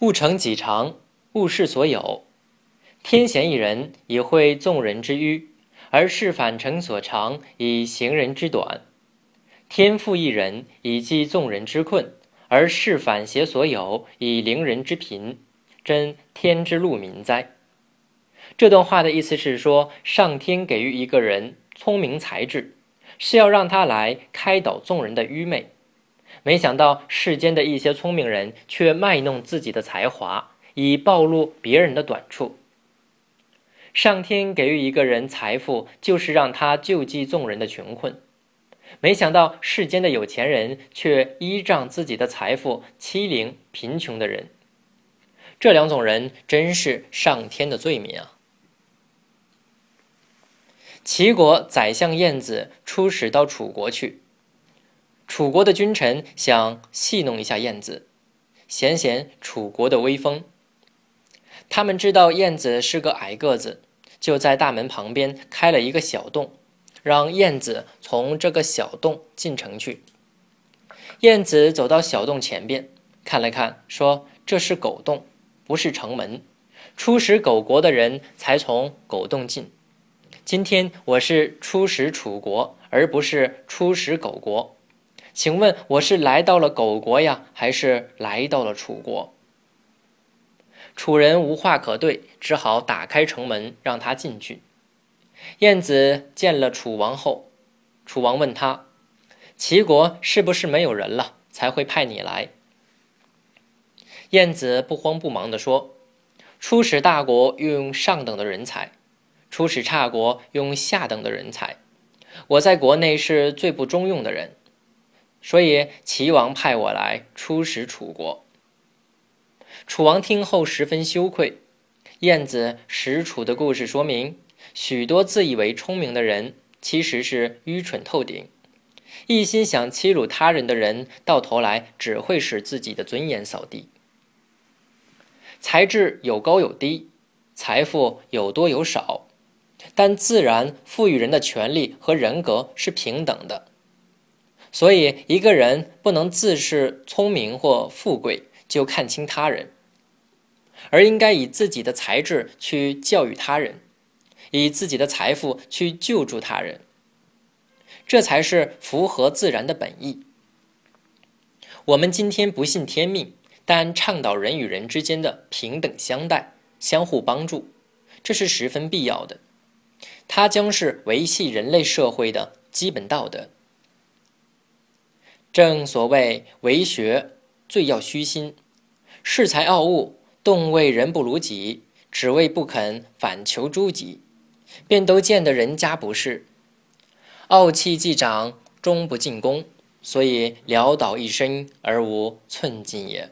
物成己长，物是所有。天贤一人，以会众人之愚；而事反成所长，以行人之短。天赋一人，以济众人之困；而事反携所有，以凌人之贫。真天之路民哉！这段话的意思是说，上天给予一个人聪明才智，是要让他来开导众人的愚昧。没想到世间的一些聪明人却卖弄自己的才华，以暴露别人的短处。上天给予一个人财富，就是让他救济众人的穷困。没想到世间的有钱人却依仗自己的财富欺凌贫穷的人。这两种人真是上天的罪名啊！齐国宰相晏子出使到楚国去。楚国的君臣想戏弄一下晏子，显显楚国的威风。他们知道晏子是个矮个子，就在大门旁边开了一个小洞，让晏子从这个小洞进城去。晏子走到小洞前边，看了看，说：“这是狗洞，不是城门。出使狗国的人才从狗洞进。今天我是出使楚国，而不是出使狗国。”请问我是来到了狗国呀，还是来到了楚国？楚人无话可对，只好打开城门让他进去。晏子见了楚王后，楚王问他：“齐国是不是没有人了，才会派你来？”晏子不慌不忙地说：“出使大国用上等的人才，出使差国用下等的人才。我在国内是最不中用的人。”所以齐王派我来出使楚国。楚王听后十分羞愧。晏子使楚的故事说明，许多自以为聪明的人其实是愚蠢透顶，一心想欺辱他人的人，到头来只会使自己的尊严扫地。才智有高有低，财富有多有少，但自然赋予人的权利和人格是平等的。所以，一个人不能自恃聪明或富贵就看轻他人，而应该以自己的才智去教育他人，以自己的财富去救助他人，这才是符合自然的本意。我们今天不信天命，但倡导人与人之间的平等相待、相互帮助，这是十分必要的。它将是维系人类社会的基本道德。正所谓为学最要虚心，恃才傲物，动为人不如己，只为不肯反求诸己，便都见得人家不是。傲气既长，终不进攻，所以潦倒一生而无寸进也。